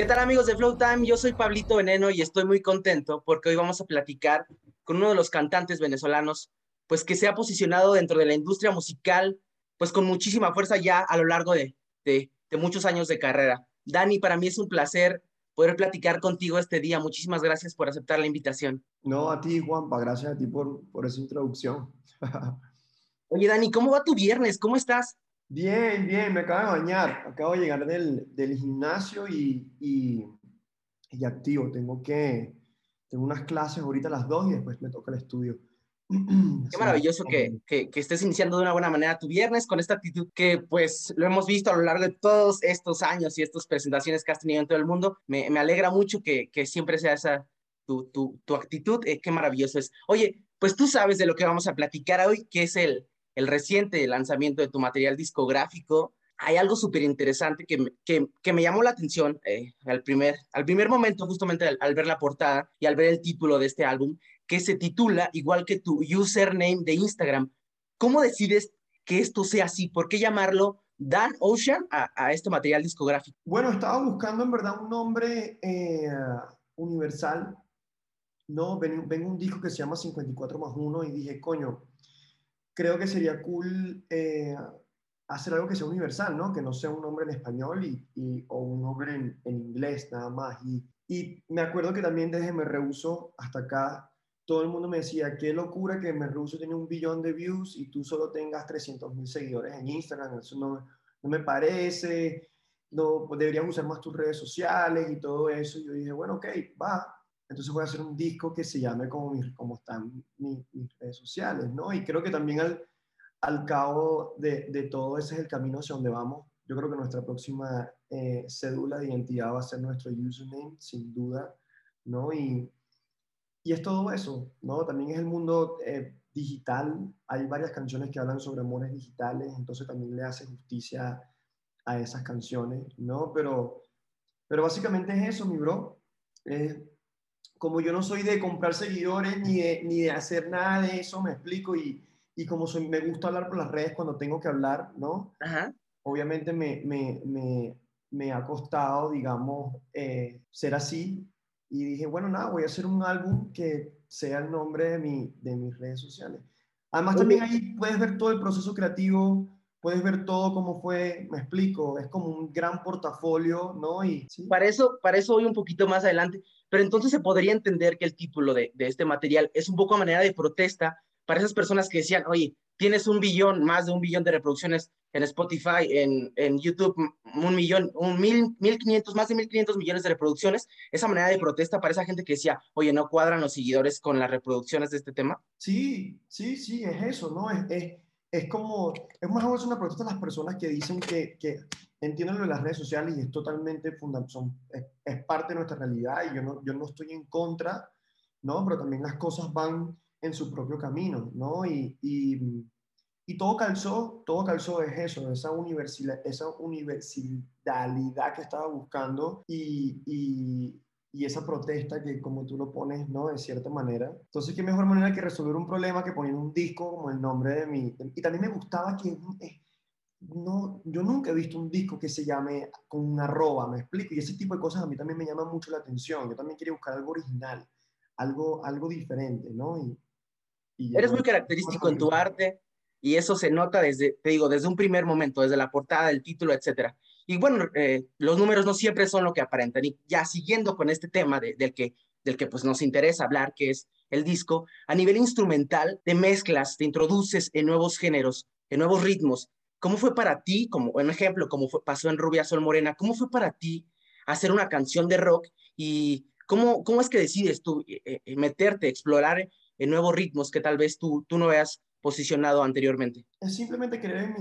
¿Qué tal amigos de Flow Time? Yo soy Pablito Veneno y estoy muy contento porque hoy vamos a platicar con uno de los cantantes venezolanos, pues que se ha posicionado dentro de la industria musical, pues con muchísima fuerza ya a lo largo de, de, de muchos años de carrera. Dani, para mí es un placer poder platicar contigo este día. Muchísimas gracias por aceptar la invitación. No, a ti, Juanpa, gracias a ti por, por esa introducción. Oye, Dani, ¿cómo va tu viernes? ¿Cómo estás? Bien, bien, me acabo de bañar. Acabo de llegar del, del gimnasio y, y, y, activo. Tengo que, tengo unas clases ahorita a las dos y después me toca el estudio. Qué maravilloso que, que, que, estés iniciando de una buena manera tu viernes con esta actitud que pues lo hemos visto a lo largo de todos estos años y estas presentaciones que has tenido en todo el mundo. Me, me alegra mucho que, que, siempre sea esa tu, tu, tu actitud. Eh, qué maravilloso es. Oye, pues tú sabes de lo que vamos a platicar hoy, que es el, el reciente lanzamiento de tu material discográfico. Hay algo súper interesante que, que, me llamó la atención eh, al, primer, al primer momento, justamente al, al ver la portada y al ver el título de este álbum, que se titula igual que tu username de Instagram. ¿Cómo decides que esto sea así? ¿Por qué llamarlo Dan Ocean a, a este material discográfico? Bueno, estaba buscando en verdad un nombre eh, universal. No, ven, ven, un disco que se llama 54 más 1 y dije, coño, creo que sería cool eh, hacer algo que sea universal, ¿no? Que no sea un nombre en español y, y o un nombre en, en, inglés nada más. Y, y me acuerdo que también desde Me Rehuso hasta acá todo el mundo me decía, qué locura que Merlucio tiene un billón de views y tú solo tengas 300 mil seguidores en Instagram, eso no, no me parece, no, deberías usar más tus redes sociales y todo eso. Y yo dije, bueno, ok, va. Entonces voy a hacer un disco que se llame como, mi, como están mis, mis, redes sociales, ¿no? Y creo que también al, al cabo de, de, todo ese es el camino hacia donde vamos. Yo creo que nuestra próxima eh, cédula de identidad va a ser nuestro username, sin duda, ¿no? Y, y es todo eso, ¿no? También es el mundo eh, digital. Hay varias canciones que hablan sobre amores digitales, entonces también le hace justicia a esas canciones, ¿no? Pero, pero básicamente es eso, mi bro. Eh, como yo no soy de comprar seguidores ni de, ni de hacer nada de eso, me explico, y, y como soy, me gusta hablar por las redes cuando tengo que hablar, ¿no? Ajá. Obviamente me, me, me, me, ha costado, digamos, eh, ser así, y dije, bueno, nada, voy a hacer un álbum que sea el nombre de, mi, de mis redes sociales. Además, también ahí puedes ver todo el proceso creativo, puedes ver todo cómo fue, me explico, es como un gran portafolio, ¿no? Y, ¿sí? para, eso, para eso voy un poquito más adelante, pero entonces se podría entender que el título de, de este material es un poco a manera de protesta para esas personas que decían, oye, tienes un billón, más de un billón de reproducciones en Spotify, en, en YouTube, un millón, un mil, mil quinientos, más de mil quinientos millones de reproducciones, esa manera de protesta para esa gente que decía, oye, ¿no cuadran los seguidores con las reproducciones de este tema? Sí, sí, sí, es eso, ¿no? Es, es, es como, es más o menos una protesta a las personas que dicen que, que entienden lo de las redes sociales y es totalmente fundamental, es, es parte de nuestra realidad y yo no, yo no estoy en contra, ¿no? Pero también las cosas van en su propio camino, ¿no? Y, y, y, todo calzó, todo calzó es eso, esa, universidad, esa universalidad que estaba buscando y, y, y, esa protesta que como tú lo pones, ¿no? De cierta manera. Entonces, qué mejor manera que resolver un problema que poner un disco como el nombre de mi... Y también me gustaba que... Eh, no, yo nunca he visto un disco que se llame con una arroba, me explico, y ese tipo de cosas a mí también me llaman mucho la atención. Yo también quería buscar algo original, algo, algo diferente, ¿no? Y, Eres muy característico en tu arte y eso se nota desde, te digo, desde un primer momento, desde la portada, el título, etcétera. Y bueno, eh, los números no siempre son lo que aparentan. Y ya siguiendo con este tema de, del, que, del que pues nos interesa hablar, que es el disco, a nivel instrumental, te mezclas, te introduces en nuevos géneros, en nuevos ritmos. ¿Cómo fue para ti, como un ejemplo, como pasó en Rubia Sol Morena, cómo fue para ti hacer una canción de rock y cómo, cómo es que decides tú eh, eh, meterte, explorar en nuevos ritmos que tal vez tú, tú no veas posicionado anteriormente? Es simplemente querer,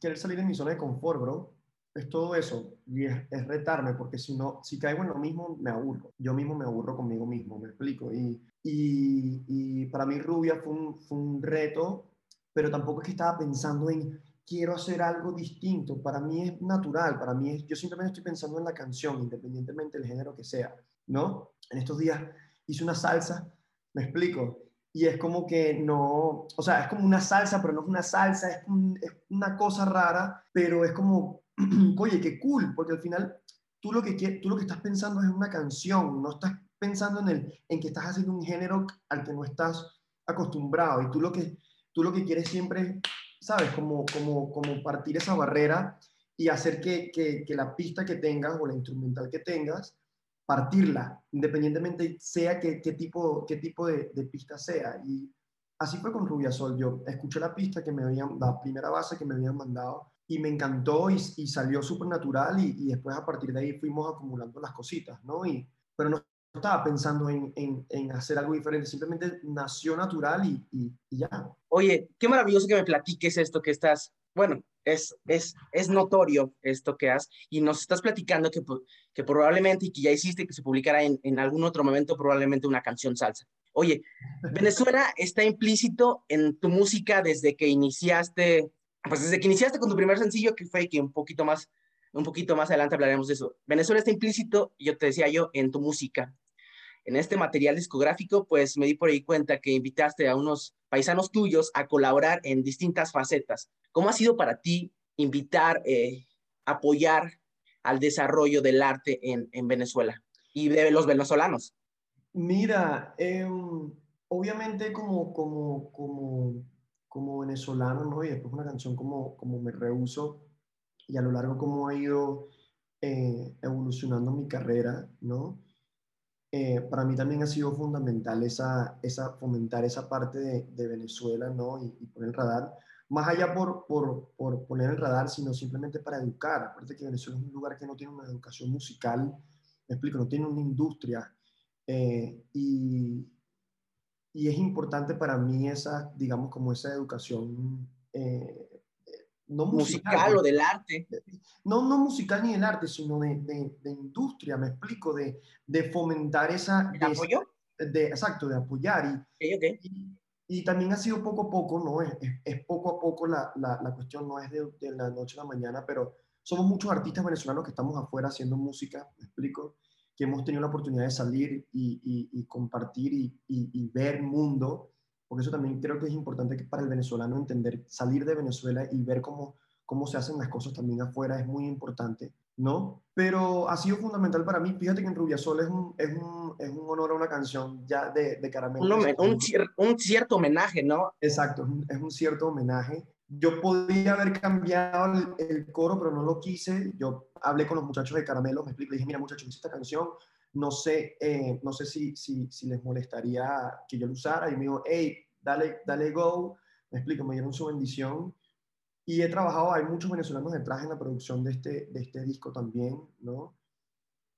querer salir de mi zona de confort, bro. Es todo eso. Y es, es, retarme, porque si no, si caigo en lo mismo, me aburro. Yo mismo me aburro conmigo mismo, me explico. Y, y, y para mí Rubia fue un, fue un reto, pero tampoco es que estaba pensando en quiero hacer algo distinto. Para mí es natural, para mí es, yo simplemente estoy pensando en la canción, independientemente del género que sea, ¿no? En estos días hice una salsa, me explico, y es como que no, o sea, es como una salsa, pero no es una salsa, es, es una cosa rara, pero es como, oye, qué cool, porque al final tú lo que, tú lo que estás pensando es una canción, no estás pensando en, el, en que estás haciendo un género al que no estás acostumbrado y tú lo que, tú lo que quieres siempre, ¿sabes? Como, como, como partir esa barrera y hacer que, que la pista que tengas o la instrumental que tengas, partirla, independientemente sea qué, qué tipo, qué tipo de, pista sea. Y así fue con Rubia Sol. Yo escuché la pista que me habían, la primera base que me habían mandado y me encantó y, salió súper natural y, después a partir de ahí fuimos acumulando las cositas, ¿no? Y, pero no estaba pensando en, en, en hacer algo diferente, simplemente nació natural y, y, ya. Oye, qué maravilloso que me platiques esto que estás, bueno, es, es, es notorio esto que has y nos estás platicando que, que probablemente y que ya hiciste que se publicara en, en algún otro momento probablemente una canción salsa. Oye, Venezuela está implícito en tu música desde que iniciaste pues desde que iniciaste con tu primer sencillo, que fue que un poquito más, un poquito más adelante hablaremos de eso. Venezuela está implícito, yo te decía yo, en tu música. En este material discográfico, pues me di por ahí cuenta que invitaste a unos paisanos tuyos a colaborar en distintas facetas. ¿Cómo ha sido para ti invitar, eh, apoyar al desarrollo del arte en, en, Venezuela y de los venezolanos? Mira, eh, obviamente como, como, como como venezolano, ¿no? Y después una canción como, como Me Rehuso, y a lo largo como ha ido eh, evolucionando mi carrera, ¿no? Eh, para mí también ha sido fundamental esa, esa, fomentar esa parte de, de Venezuela, ¿no? Y, y, poner el radar, más allá por, por, por, poner el radar, sino simplemente para educar. Aparte que Venezuela es un lugar que no tiene una educación musical, me explico, no tiene una industria. Eh, y, y es importante para mí esa, digamos, como esa educación eh, no musical, musical o del arte. No, no musical ni del arte, sino de, de, de industria, me explico, de, de fomentar esa... ¿De apoyo? De, exacto, de apoyar. Y, okay, okay. y, y, también ha sido poco a poco, ¿no? Es, es, es poco a poco la, la, la cuestión, no es de, de, la noche a la mañana, pero somos muchos artistas venezolanos que estamos afuera haciendo música, me explico que hemos tenido la oportunidad de salir y, y, compartir y, y, ver mundo, porque eso también creo que es importante para el venezolano entender, salir de Venezuela y ver cómo, cómo se hacen las cosas también afuera es muy importante, ¿no? Pero ha sido fundamental para mí, fíjate que en Rubiasol es un, es un, es un honor a una canción ya de, de Caramelo. Un, un, un, cierto homenaje, ¿no? Exacto, es un, es un cierto homenaje yo podía haber cambiado el, el, coro, pero no lo quise. Yo hablé con los muchachos de Caramelo, me explico, le dije, mira muchachos, esta canción, no sé, eh, no sé si, si, si, les molestaría que yo lo usara. Y me dijo, hey, dale, dale go, me explico, me dieron su bendición. Y he trabajado, hay muchos venezolanos detrás en la producción de este, de este disco también, ¿no?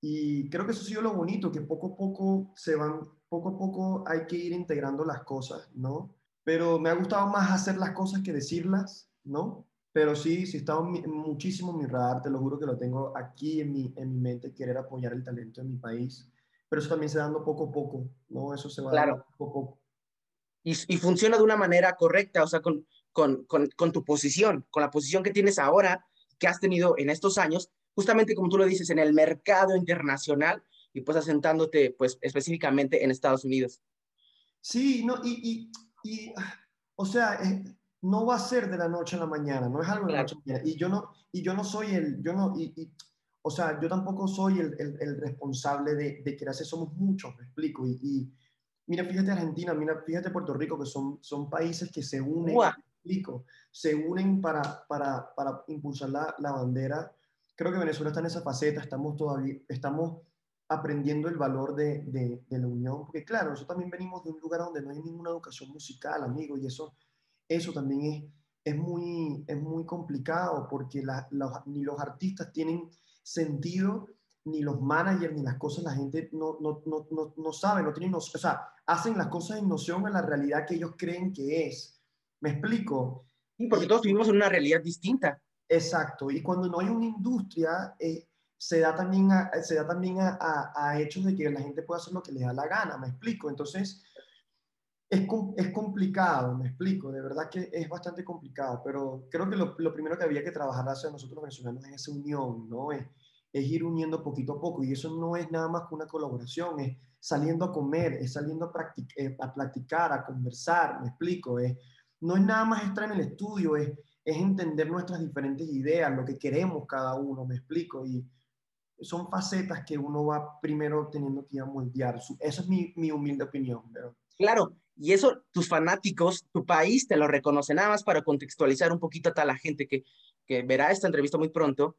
Y creo que eso ha sido lo bonito, que poco a poco se van, poco a poco hay que ir integrando las cosas, ¿no? pero me ha gustado más hacer las cosas que decirlas, ¿no? Pero sí, sí está muchísimo en mi radar, te lo juro que lo tengo aquí en mi, en mi mente, querer apoyar el talento de mi país, pero eso también se va dando poco a poco, ¿no? Eso se va claro. dando poco a poco. Y, y funciona de una manera correcta, o sea, con, con, con, con tu posición, con la posición que tienes ahora, que has tenido en estos años, justamente como tú lo dices, en el mercado internacional y pues asentándote pues específicamente en Estados Unidos. Sí, no, y, y y, o sea, eh, no va a ser de la noche a la mañana, no es algo de la noche a la mañana. Y yo no, y yo no soy el, yo no, y, y o sea, yo tampoco soy el, el, el responsable de, de que hacer, somos muchos, me explico. Y, y, mira, fíjate Argentina, mira, fíjate Puerto Rico, que son, son países que se unen, me explico, se unen para, para, para impulsar la, la bandera. Creo que Venezuela está en esa faceta, estamos todavía, estamos aprendiendo el valor de, de, de, la unión, porque claro, nosotros también venimos de un lugar donde no hay ninguna educación musical, amigo, y eso, eso también es, es, muy, es muy complicado, porque la, los, ni los artistas tienen sentido, ni los managers, ni las cosas, la gente no, no, no, no, no sabe, no tienen, o sea, hacen las cosas en noción a la realidad que ellos creen que es. ¿Me explico? Sí, porque todos vivimos en una realidad distinta. Exacto, y cuando no hay una industria, eh, se da también, a, se da también a, a, a, hechos de que la gente puede hacer lo que le da la gana, me explico. Entonces, es, es complicado, me explico, de verdad que es bastante complicado, pero creo que lo, lo primero que había que trabajar hacia nosotros los venezolanos es esa unión, ¿no? Es, es ir uniendo poquito a poco y eso no es nada más que una colaboración, es saliendo a comer, es saliendo a, practic eh, a platicar, a conversar, me explico, es, no es nada más estar en el estudio, es, es entender nuestras diferentes ideas, lo que queremos cada uno, me explico, y, son facetas que uno va primero teniendo que ir a moldear. Esa es mi, mi humilde opinión. Claro, y eso tus fanáticos, tu país te lo reconoce. Nada más para contextualizar un poquito a toda la gente que, que verá esta entrevista muy pronto,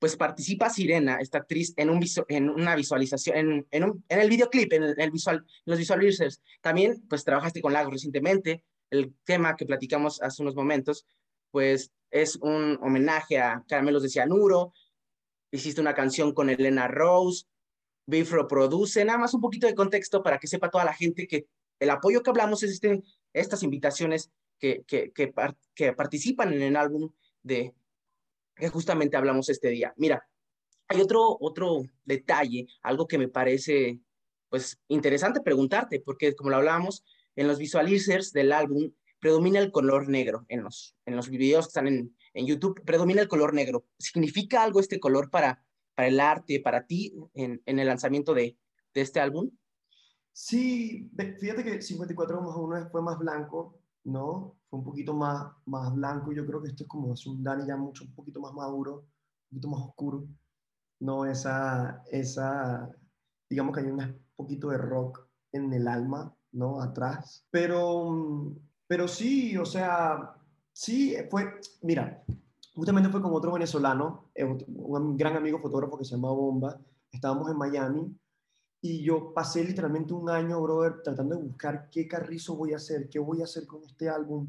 pues participa Sirena, esta actriz, en, un en una visualización, en, en, un, en, el videoclip, en, el visual, los visualizers. También, pues trabajaste con Lagos recientemente. El tema que platicamos hace unos momentos, pues es un homenaje a Caramelos de Cianuro. Hiciste una canción con Elena Rose. Bifro produce, nada más un poquito de contexto para que sepa toda la gente que el apoyo que hablamos es este, estas invitaciones que, que, que, que participan en el álbum de, que justamente hablamos este día. Mira, hay otro, otro detalle, algo que me parece pues interesante preguntarte, porque como lo hablábamos, en los visualizers del álbum predomina el color negro, en los, en los videos que están en, en YouTube, predomina el color negro. ¿Significa algo este color para, para el arte, para ti, en, en el lanzamiento de, de este álbum? Sí, fíjate que 54 más 1 fue más blanco, ¿no? Fue un poquito más, más blanco. Yo creo que esto es como es un Dani ya mucho, un poquito más maduro, un poquito más oscuro. No, esa, esa, digamos que hay un poquito de rock en el alma, ¿no? Atrás. Pero, pero sí, o sea, sí, fue, mira, justamente fue con otro venezolano, eh, un gran amigo fotógrafo que se llama Bomba. Estábamos en Miami y yo pasé literalmente un año, brother, tratando de buscar qué carrizo voy a hacer, qué voy a hacer con este álbum,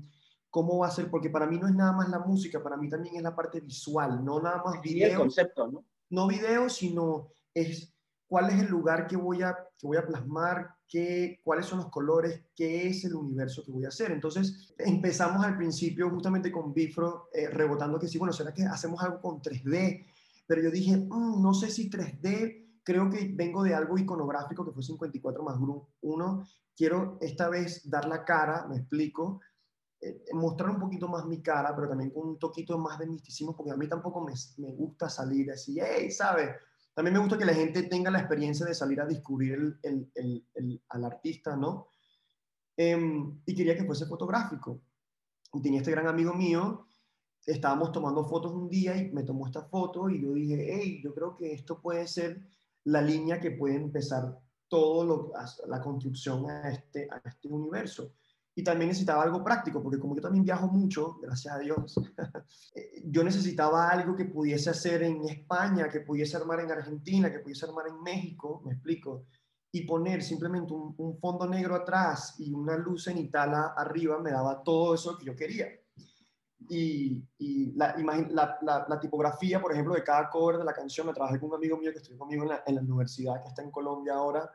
cómo va a ser, porque para mí no es nada más la música, para mí también es la parte visual, no nada más video. el concepto, ¿no? No video, sino es cuál es el lugar que voy a, que voy a plasmar, qué, cuáles son los colores, qué es el universo que voy a hacer. Entonces empezamos al principio justamente con Bifro eh, rebotando que sí, bueno, ¿será que hacemos algo con 3D? Pero yo dije, mm, no sé si 3D creo que vengo de algo iconográfico que fue 54 más 1. Quiero esta vez dar la cara, me explico, eh, mostrar un poquito más mi cara, pero también con un toquito más de misticismo, porque a mí tampoco me, me gusta salir así, hey, ¿sabes? También me gusta que la gente tenga la experiencia de salir a descubrir al artista, ¿no? Em, y quería que fuese fotográfico. Y tenía este gran amigo mío estábamos tomando fotos un día y me tomó esta foto y yo dije, hey, yo creo que esto puede ser la línea que puede empezar todo lo, la construcción a este, a este universo. Y también necesitaba algo práctico, porque como yo también viajo mucho, gracias a Dios, eh, yo necesitaba algo que pudiese hacer en España, que pudiese armar en Argentina, que pudiese armar en México, me explico, y poner simplemente un, un fondo negro atrás y una luz cenital arriba me daba todo eso que yo quería y, y la, la, la, tipografía, por ejemplo, de cada cover de la canción, me trabajé con un amigo mío que estudió conmigo en la, en la universidad, que está en Colombia ahora.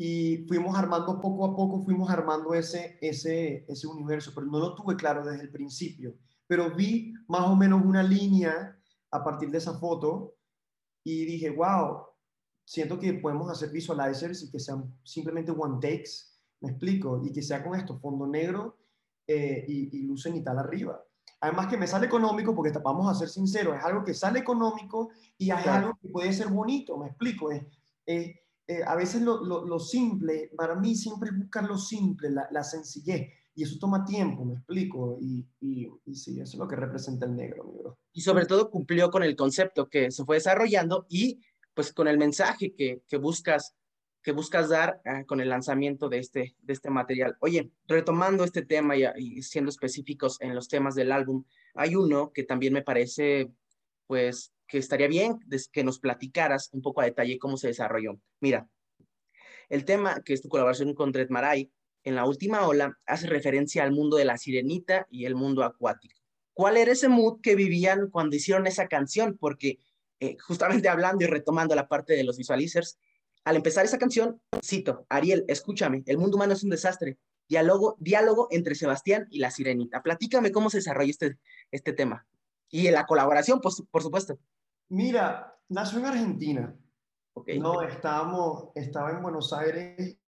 Y fuimos armando poco a poco, fuimos armando ese, ese, ese universo, pero no lo tuve claro desde el principio. Pero vi más o menos una línea a partir de esa foto y dije, wow, siento que podemos hacer visualizers y que sean simplemente one takes, me explico, y que sea con esto, fondo negro eh, y, y, luz cenital arriba. Además que me sale económico, porque vamos a ser sinceros, es algo que sale económico y es algo que puede ser bonito, me explico. Es, eh, a veces lo, lo, simple, para mí siempre es buscar lo simple, la, la sencillez. Y eso toma tiempo, me explico. Y, y, y, sí, eso es lo que representa el negro, mi bro. Y sobre todo cumplió con el concepto que se fue desarrollando y pues con el mensaje que, que buscas que buscas dar ah, con el lanzamiento de este, de este material. Oye, retomando este tema y, siendo específicos en los temas del álbum, hay uno que también me parece, pues, que estaría bien que nos platicaras un poco a detalle cómo se desarrolló. Mira, el tema, que es tu colaboración con Dred Maray, en la última ola, hace referencia al mundo de la sirenita y el mundo acuático. ¿Cuál era ese mood que vivían cuando hicieron esa canción? Porque eh, justamente hablando y retomando la parte de los visualizers, al empezar esa canción, cito, Ariel, escúchame, el mundo humano es un desastre. Diálogo, diálogo entre Sebastián y la sirenita. Platícame cómo se desarrolla este, este tema. Y la colaboración, pues, por supuesto. Mira, nació en Argentina. Okay. No, estábamos, estaba en Buenos Aires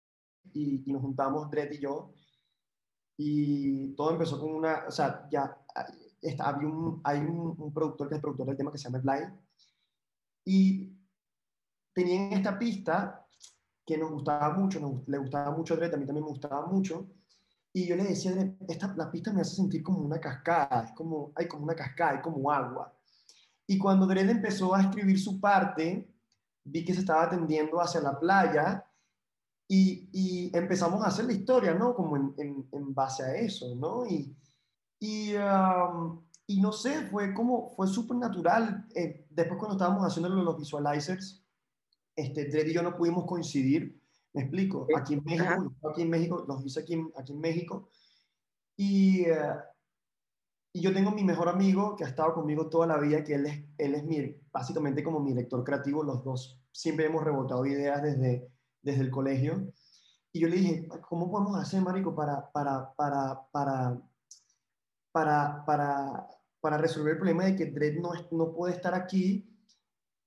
y, nos juntamos Dredd y yo. Y todo empezó con una, o sea, ya está, había un, hay un, productor que es el productor del tema que se llama Blind. Y tenían esta pista que nos gustaba mucho, nos, le gustaba mucho a Dre, a mí también me gustaba mucho, y yo le decía, esta, la pista me hace sentir como una cascada, es como, hay como una cascada, hay como agua. Y cuando Dredd empezó a escribir su parte, vi que se estaba tendiendo hacia la playa y, y empezamos a hacer la historia, ¿no? Como en, en, base a eso, ¿no? Y, y, um, y no sé, fue como, fue súper natural. Eh, después cuando estábamos haciendo los visualizers, este, Dredd y yo no pudimos coincidir, me explico, aquí en México, aquí en México, los hice aquí, aquí en México, y, uh, y yo tengo mi mejor amigo que ha estado conmigo toda la vida, que él es, él es mi, básicamente como mi director creativo, los dos siempre hemos rebotado ideas desde, desde el colegio. Y yo le dije, ¿cómo podemos hacer, Marico, para, para, para, para, para, para, para resolver el problema de que Dredd no, no puede estar aquí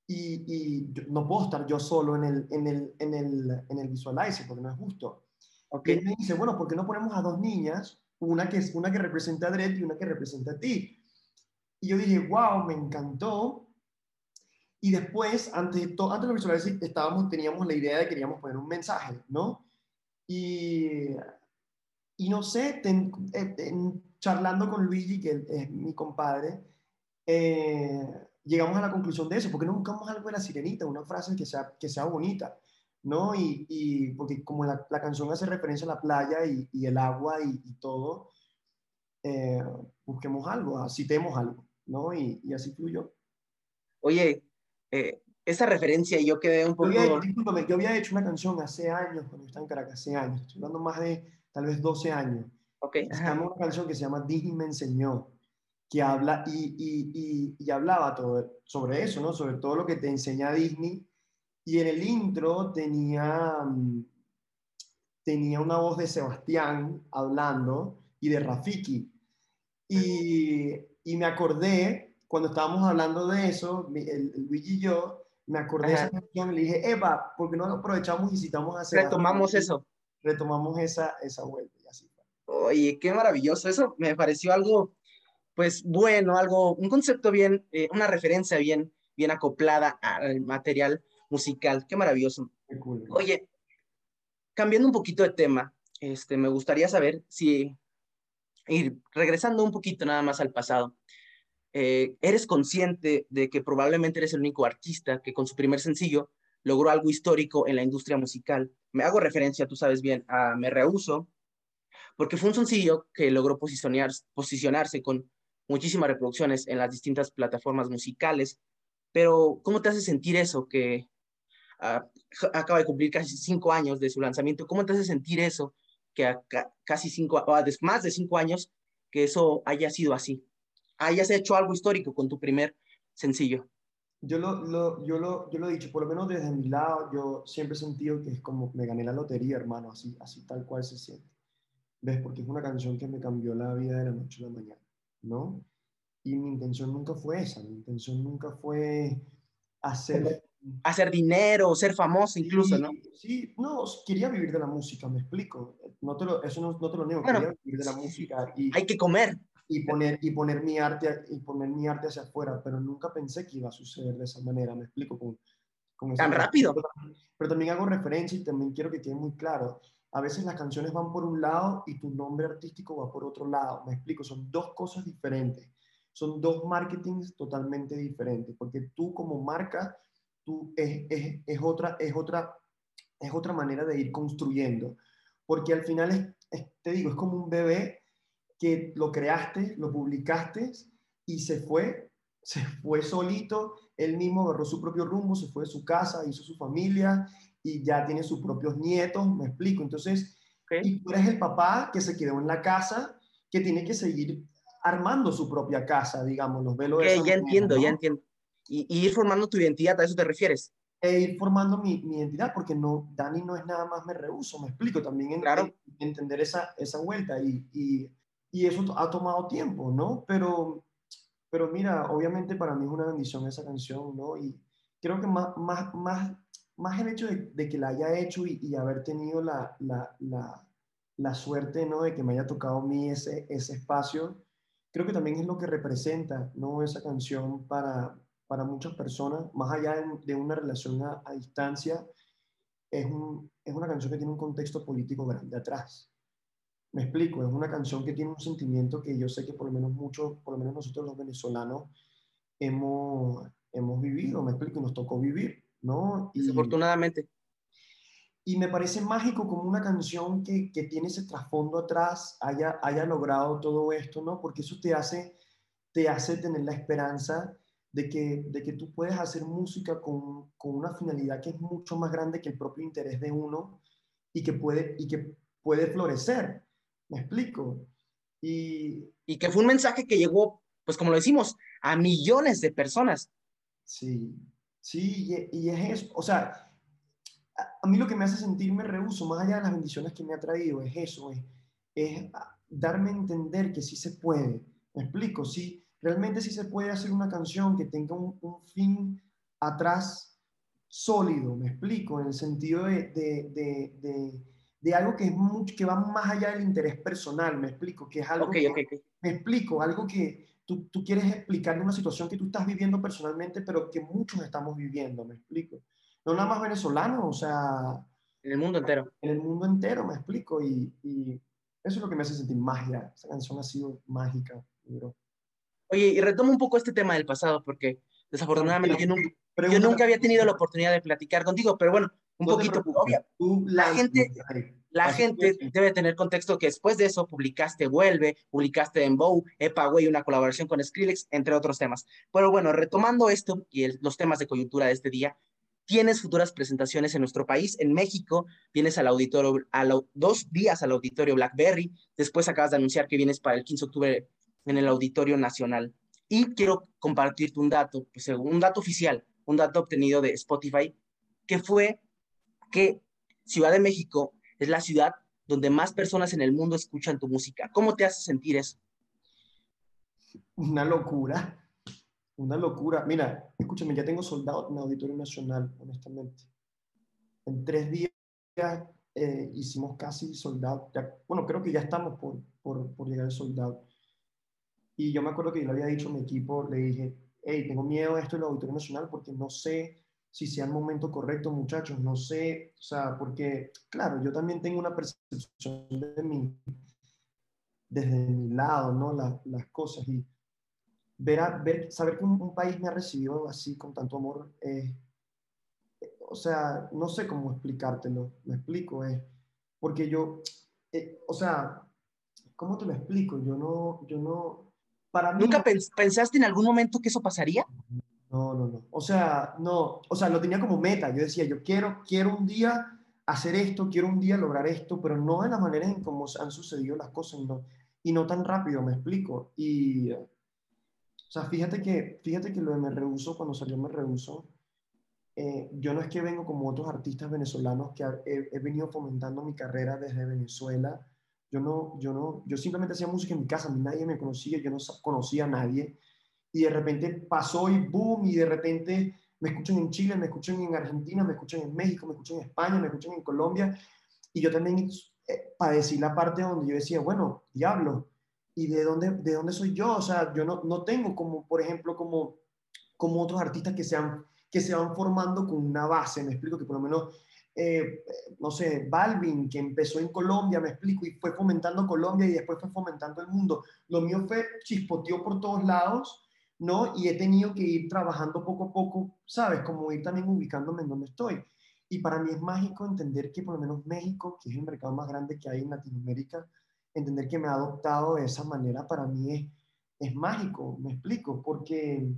y, y no puedo estar yo solo en el, en el, en el, en el visualizer porque no es justo. Okay. Y él me dice, bueno, ¿por qué no ponemos a dos niñas una que, es, una que representa a Dredd y una que representa a ti. Y yo dije, wow, me encantó. Y después, antes de, todo, antes de visualizar, estábamos, teníamos la idea de que queríamos poner un mensaje, ¿no? Y, y no sé, charlando con Luigi, que es mi compadre, eh, llegamos a la conclusión de eso, porque no buscamos algo de la sirenita, una frase que sea, que sea bonita. ¿No? Y, y porque como la, la, canción hace referencia a la playa y, y el agua y, y todo, eh, busquemos algo, citemos algo, ¿no? Y, así fluyó. Oye, eh, esa referencia yo quedé un poco... Yo había, yo había hecho una canción hace años, cuando estaba en Caracas, hace años, estoy hablando más de tal vez 12 años. Ok. Llama una canción que se llama Disney me enseñó, que habla y, y, y, hablaba todo, sobre eso, ¿no? Sobre todo lo que te enseña Disney y en el intro tenía, mm, tenía una voz de Sebastián hablando y de Rafiki. Y, y me acordé, cuando estábamos hablando de eso, el, el Luigi y yo, me acordé de esa canción y le dije, Eva, ¿por qué no lo aprovechamos y citamos a Sebastián? Retomamos eso. Retomamos esa, esa vuelta y así Oye, qué maravilloso. Eso me pareció algo, pues bueno, algo, un concepto bien, eh, una referencia bien, bien acoplada al material musical. Qué maravilloso. Oye, cambiando un poquito de tema, este, me gustaría saber si, ir regresando un poquito nada más al pasado, eh, ¿eres consciente de que probablemente eres el único artista que con su primer sencillo logró algo histórico en la industria musical? Me hago referencia, tú sabes bien, a Me Rehuso, porque fue un sencillo que logró posicionar, posicionarse con muchísimas reproducciones en las distintas plataformas musicales, pero ¿cómo te hace sentir eso? Que acaba de cumplir casi cinco años de su lanzamiento. ¿Cómo te hace sentir eso? Que a casi cinco, más de cinco años, que eso haya sido así. Hayas hecho algo histórico con tu primer sencillo. Yo lo, lo, yo, lo, yo lo he dicho, por lo menos desde mi lado, yo siempre he sentido que es como me gané la lotería, hermano, así, así tal cual se siente. ¿Ves? Porque es una canción que me cambió la vida de la noche a la mañana, ¿no? Y mi intención nunca fue esa, mi intención nunca fue hacer hacer dinero, ser famoso incluso, ¿no? Sí, no, quería vivir de la música, me explico. No te lo, eso no, no te lo niego, quería vivir de la música. Y, hay que comer. Y poner, y, poner mi arte, y poner mi arte hacia afuera, pero nunca pensé que iba a suceder de esa manera, me explico. Con, con Tan rápido. Pero, también hago referencia y también quiero que quede muy claro. A veces las canciones van por un lado y tu nombre artístico va por otro lado, me explico, son dos cosas diferentes. Son dos marketings totalmente diferentes, porque tú como marca tú, es, es, es, otra, es, otra, es otra manera de ir construyendo. Porque al final, es, te digo, es como un bebé que lo creaste, lo publicaste y se fue, se fue solito, él mismo agarró su propio rumbo, se fue de su casa, hizo su familia y ya tiene sus propios nietos, me explico. Entonces, y tú eres el papá que se quedó en la casa, que tiene que seguir armando su propia casa, digamos, los velos. ya entiendo, ya entiendo y, ir formando tu identidad, ¿a eso te refieres? E ir formando mi, mi, identidad, porque no, Dani no es nada más me rehuso, me explico, también en, claro. entender esa, esa vuelta y, y, y, eso ha tomado tiempo, ¿no? Pero, pero mira, obviamente para mí es una bendición esa canción, ¿no? Y creo que más, más, más, más el hecho de, de que la haya hecho y, y haber tenido la, la, la, la, suerte, ¿no? De que me haya tocado a mí ese, ese espacio, creo que también es lo que representa, ¿no? Esa canción para, para muchas personas, más allá de, una relación a, distancia, es, un, es una canción que tiene un contexto político grande atrás. Me explico, es una canción que tiene un sentimiento que yo sé que por lo menos muchos, por lo menos nosotros los venezolanos, hemos, hemos vivido, me explico, nos tocó vivir, ¿no? Y, Desafortunadamente. Y me parece mágico como una canción que, que tiene ese trasfondo atrás haya, haya logrado todo esto, ¿no? Porque eso te hace, te hace tener la esperanza de que, de que tú puedes hacer música con, con, una finalidad que es mucho más grande que el propio interés de uno y que puede, y que puede florecer. ¿Me explico? Y, y que fue un mensaje que llegó, pues como lo decimos, a millones de personas. Sí, sí, y, es eso. O sea, a, mí lo que me hace sentirme reuso, más allá de las bendiciones que me ha traído, es eso, es, es darme a entender que sí se puede. ¿Me explico? Sí, realmente sí se puede hacer una canción que tenga un, fin atrás sólido, me explico, en el sentido de, de, de, de, algo que, es mucho, que va más allá del interés personal, me explico, que es algo que, me explico, algo que tú, tú quieres explicar una situación que tú estás viviendo personalmente, pero que muchos estamos viviendo, me explico. No nada más venezolanos, o sea... En el mundo entero. En el mundo entero, me explico, y, y eso es lo que me hace sentir magia. Esa canción ha sido mágica, bro. Oye, y retomo un poco este tema del pasado, porque desafortunadamente yo, nunca, nunca había tenido la oportunidad de platicar contigo, pero bueno, un poquito. la gente, la gente debe tener contexto que después de eso publicaste Vuelve, publicaste en Bow, Epa Way, una colaboración con Skrillex, entre otros temas. Pero bueno, retomando esto y los temas de coyuntura de este día, tienes futuras presentaciones en nuestro país, en México, vienes al auditorio, a dos días al auditorio Blackberry, después acabas de anunciar que vienes para el 15 de octubre en el Auditorio Nacional. Y quiero compartirte un dato, pues, un dato oficial, un dato obtenido de Spotify, que fue que Ciudad de México es la ciudad donde más personas en el mundo escuchan tu música. ¿Cómo te hace sentir eso? Una locura, una locura. Mira, escúchame, ya tengo soldado en Auditorio Nacional, honestamente. En tres días eh, hicimos casi soldado. bueno, creo que ya estamos por, por, por llegar al soldado. Y yo me acuerdo que yo le había dicho a mi equipo, le dije, hey, tengo miedo de esto del Auditorio Nacional porque no sé si sea el momento correcto, muchachos, no sé, o sea, porque, claro, yo también tengo una percepción de mí, desde mi lado, ¿no? las cosas y ver, ver, saber que un, país me ha recibido así, con tanto amor, eh, o sea, no sé cómo explicártelo, me explico, es, porque yo, eh, o sea, ¿cómo te lo explico? Yo no, yo no, ¿Nunca pensaste en algún momento que eso pasaría? No, no, no. O sea, no, o sea, lo tenía como meta. Yo decía, yo quiero, quiero un día hacer esto, quiero un día lograr esto, pero no de la manera en cómo han sucedido las cosas y no, y no tan rápido, me explico. Y, o sea, fíjate que, fíjate que lo de Me Rehuso, cuando salió Me Rehuso, eh, yo no es que vengo como otros artistas venezolanos que he venido fomentando mi carrera desde Venezuela yo no, yo no, yo simplemente hacía música en mi casa, a mí nadie me conocía, yo no conocía a nadie. Y de repente pasó y boom, y de repente me escuchan en Chile, me escuchan en Argentina, me escuchan en México, me escuchan en España, me escuchan en Colombia. Y yo también eh, padecí la parte donde yo decía, bueno, diablo, ¿y de dónde, de dónde soy yo? O sea, yo no, no tengo como, por ejemplo, como, como otros artistas que se, que se van formando con una base. Me explico que por lo menos eh, no sé, Balvin, que empezó en Colombia, me explico, y fue fomentando Colombia y después fue fomentando el mundo. Lo mío fue chispoteó por todos lados, ¿no? Y he tenido que ir trabajando poco a poco, ¿sabes? Como ir también ubicándome en donde estoy. Y para mí es mágico entender que por lo menos México, que es el mercado más grande que hay en Latinoamérica, entender que me ha adoptado de esa manera para mí es, es mágico, me explico, porque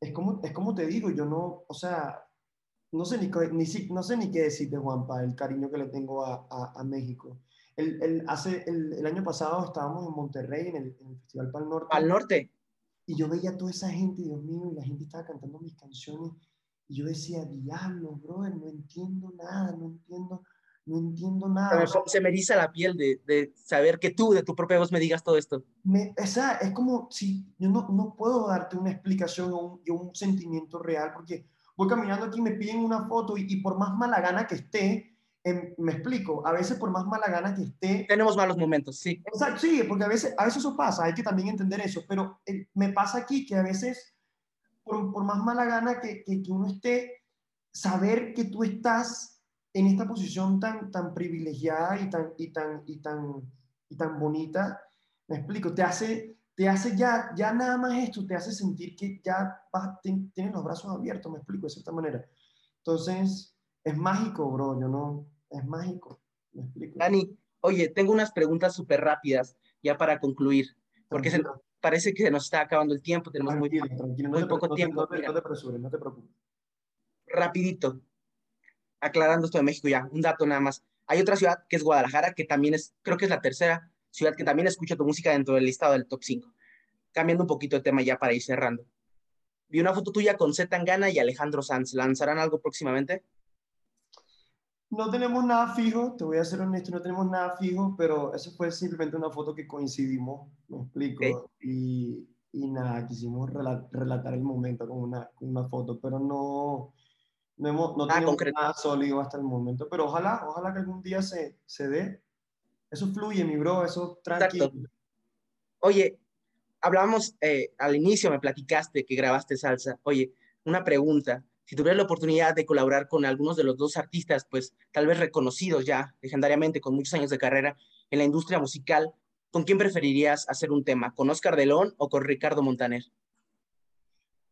es como, es como te digo, yo no, o sea, no sé ni, ni, no sé ni qué decirte, Juanpa, el cariño que le tengo a, a, México. El, el, hace, el, el, año pasado estábamos en Monterrey, en el, Festival Pal Norte. Al Norte. Y yo veía a toda esa gente, Dios mío, y la gente estaba cantando mis canciones. Y yo decía, diablo, brother, no entiendo nada, no entiendo, no entiendo nada. se me eriza la piel de, de, saber que tú, de tu propia voz, me digas todo esto. Me, o sea, es como si yo no, no puedo darte una explicación o un, o un sentimiento real, porque voy caminando aquí, me piden una foto y, por más mala gana que esté, em, me explico, a veces por más mala gana que esté... Tenemos malos momentos, sí. Exacto, sí, porque a veces, a veces eso pasa, hay que también entender eso, pero eh, me pasa aquí que a veces, por, por más mala gana que, que, uno esté, saber que tú estás en esta posición tan, tan privilegiada y tan, y tan, y tan, y tan bonita, me explico, te hace, te hace ya, ya nada más esto, te hace sentir que ya vas, tienes los brazos abiertos, me explico de cierta manera. Entonces, es mágico, bro, yo no, es mágico, me explico. Dani, oye, tengo unas preguntas súper rápidas ya para concluir, porque se, parece que se nos está acabando el tiempo, tenemos muy, muy poco tiempo. No te, no te preocupes, no te preocupes. Rapidito, aclarando esto de México ya, un dato nada más. Hay otra ciudad que es Guadalajara, que también es, creo que es la tercera ciudad que también escucha tu música dentro del listado del top 5. Cambiando un poquito de tema ya para ir cerrando. Vi una foto tuya con Z Tangana y Alejandro Sanz. ¿Lanzarán algo próximamente? No tenemos nada fijo, te voy a ser honesto, no tenemos nada fijo, pero eso fue simplemente una foto que coincidimos, me explico, y, y, nada, quisimos relatar el momento con una, con una foto, pero no, no, hemos, no tenemos nada sólido hasta el momento, pero ojalá, ojalá que algún día se, se dé. Eso fluye, mi bro, eso tranquilo. Oye, hablábamos eh, al inicio, me platicaste que grabaste salsa. Oye, una pregunta. Si tuvieras la oportunidad de colaborar con algunos de los dos artistas, pues tal vez reconocidos ya legendariamente, con muchos años de carrera en la industria musical, ¿con quién preferirías hacer un tema? ¿Con Oscar de León o con Ricardo Montaner?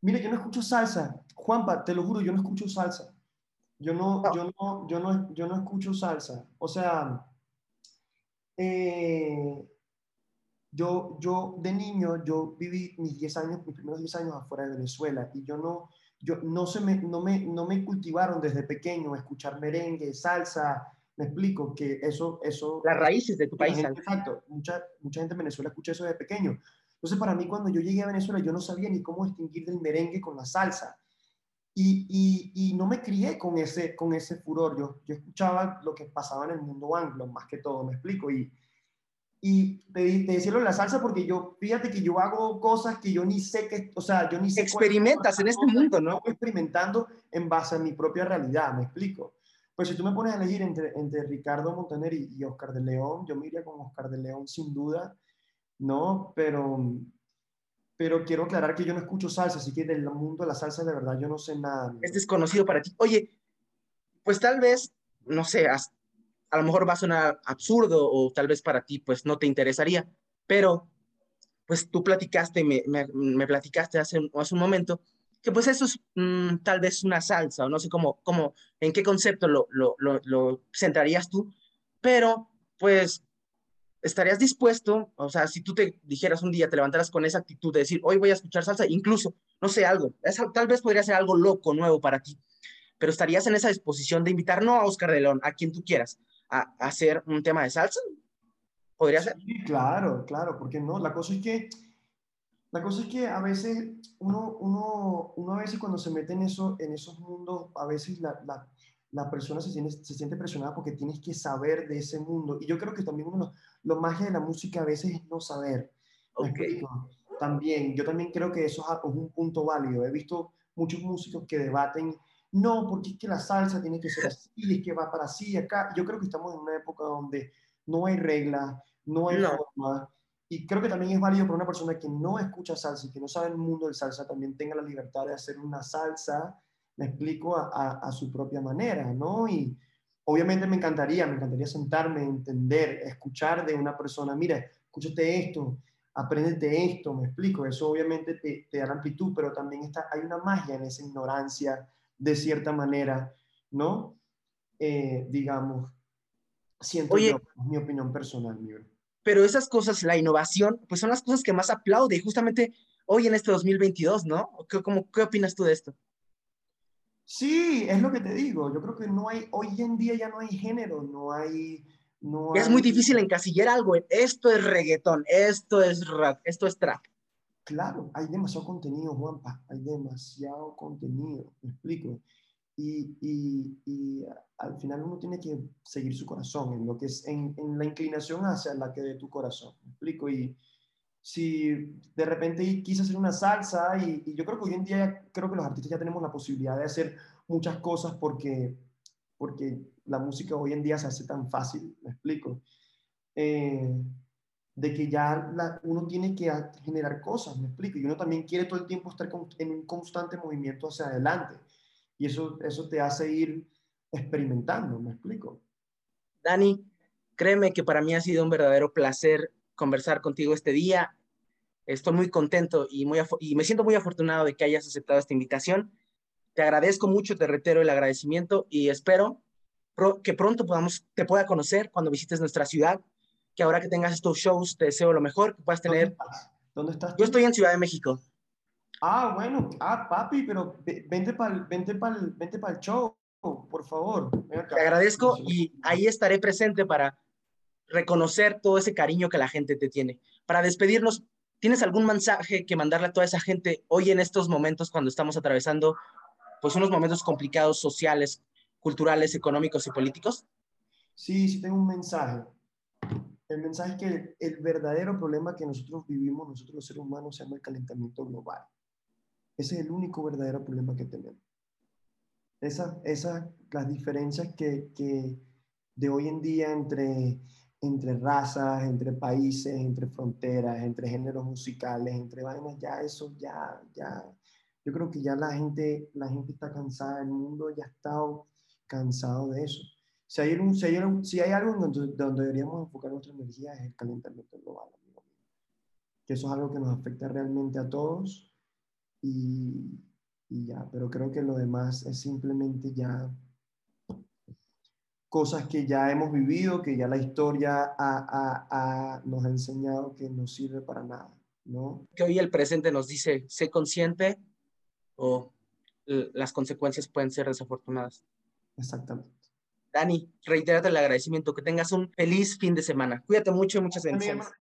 Mire, yo no escucho salsa. Juanpa, te lo juro, yo no escucho salsa. Yo no, yo no, yo no, yo no escucho salsa. O sea, eh, yo, yo de niño, yo viví mis 10 años, mis primeros 10 años afuera de Venezuela y yo no, yo, no, se me, no, me, no me cultivaron desde pequeño escuchar merengue, salsa, me explico que eso... eso Las raíces de tu país. exacto, mucha, mucha gente en Venezuela escucha eso desde pequeño. Entonces para mí cuando yo llegué a Venezuela yo no sabía ni cómo distinguir del merengue con la salsa. Y, y, y, no me crié con ese, con ese furor. Yo, yo escuchaba lo que pasaba en el mundo anglo, más que todo, me explico. Y, y te, te decía la salsa porque yo, fíjate que yo hago cosas que yo ni sé que, o sea, yo ni sé. Experimentas en este mundo, ¿no? experimentando en base a mi propia realidad, me explico. Pues si tú me pones a elegir entre, entre Ricardo Montaner y, Oscar de León, yo me iría con Oscar de León sin duda, ¿no? Pero, pero quiero aclarar que yo no escucho salsa, así que del mundo de la salsa de verdad yo no sé nada. Es desconocido para ti. Oye, pues tal vez, no sé, a lo mejor va a sonar absurdo o tal vez para ti pues no te interesaría, pero pues tú platicaste, me, me, platicaste hace, hace, un momento que pues eso es mm, tal vez una salsa o no sé cómo, cómo en qué concepto lo, lo, lo, lo centrarías tú, pero pues estarías dispuesto, o sea, si tú te dijeras un día, te levantaras con esa actitud de decir, hoy voy a escuchar salsa, incluso, no sé, algo, tal vez podría ser algo loco, nuevo para ti, pero estarías en esa disposición de invitar no a Oscar de León, a quien tú quieras, a, hacer un tema de salsa? ¿Podría ser? Sí, claro, claro, porque no? La cosa es que, la cosa es que a veces uno, uno, uno a veces cuando se mete en, eso, en esos mundos, a veces la, la, la persona se siente, se siente presionada porque tienes que saber de ese mundo. Y yo creo que también uno, lo, lo de la música a veces es no saber. Okay. También, yo también creo que eso es un punto válido. He visto muchos músicos que debaten no, porque es que la salsa tiene que ser así, es que va para así, acá. Yo creo que estamos en una época donde no hay reglas, no hay forma. Y creo que también es válido para una persona que no escucha salsa y que no sabe el mundo del salsa, también tenga la libertad de hacer una salsa, me explico, a, a, su propia manera, ¿no? Y obviamente me encantaría, me encantaría sentarme, entender, escuchar de una persona, mira, escúchate esto, apréndete esto, me explico, eso obviamente te, te da amplitud, pero también está, hay una magia en esa ignorancia, de cierta manera, ¿no? Eh, digamos, siento Oye, yo, mi opinión personal, mi Pero esas cosas, la innovación, pues son las cosas que más aplaude, justamente hoy en este 2022, ¿no? ¿Qué, cómo, ¿Qué opinas tú de esto? Sí, es lo que te digo. Yo creo que no hay, hoy en día ya no hay género, no hay... No es muy difícil encasillar algo. Esto es reggaetón, esto es rap, esto es trap. Claro, hay demasiado contenido, Juanpa, hay demasiado contenido, me explico. Y, y, y, al final uno tiene que seguir su corazón, en lo que es, en, en, la inclinación hacia la que de tu corazón, me explico. Y si de repente quise hacer una salsa, y, yo creo que hoy en día creo que los artistas ya tenemos la posibilidad de hacer muchas cosas porque, porque la música hoy en día se hace tan fácil, me explico. Eh, de que ya uno tiene que generar cosas, me explico, y uno también quiere todo el tiempo estar en un constante movimiento hacia adelante, y eso, eso te hace ir experimentando, me explico. Dani, créeme que para mí ha sido un verdadero placer conversar contigo este día. Estoy muy contento y, muy y me siento muy afortunado de que hayas aceptado esta invitación. Te agradezco mucho, te reitero el agradecimiento y espero que pronto podamos, te pueda conocer cuando visites nuestra ciudad, que ahora que tengas estos shows te deseo lo mejor, que puedas tener... ¿Dónde estás? Yo estoy en Ciudad de México. Ah, bueno, ah, papi, pero vente para vente vente el show, por favor. Te agradezco y ahí estaré presente para reconocer todo ese cariño que la gente te tiene. Para despedirnos, ¿tienes algún mensaje que mandarle a toda esa gente hoy en estos momentos cuando estamos atravesando pues unos momentos complicados sociales, culturales, económicos y políticos? Sí, sí tengo un mensaje. El mensaje es que el verdadero problema que nosotros vivimos, nosotros los seres humanos, se llama el calentamiento global. Ese es el único verdadero problema que tenemos. Esas, esas las diferencias que, que de hoy en día entre, entre razas, entre países, entre fronteras, entre géneros musicales, entre vainas, ya eso, ya, ya, yo creo que ya la gente, la gente está cansada, el mundo ya estado cansado de eso. Si hay, un, si hay, si hay algo donde, donde, deberíamos enfocar nuestra energía es el calentamiento global, Que eso es algo que nos afecta realmente a todos y ya, pero creo que lo demás es simplemente ya cosas que ya hemos vivido, que ya la historia nos ha enseñado que no sirve para nada, ¿no? Que hoy el presente nos dice, sé consciente o las consecuencias pueden ser desafortunadas. Exactamente. Dani, reitérate el agradecimiento, que tengas un feliz fin de semana. Cuídate mucho y muchas bendiciones.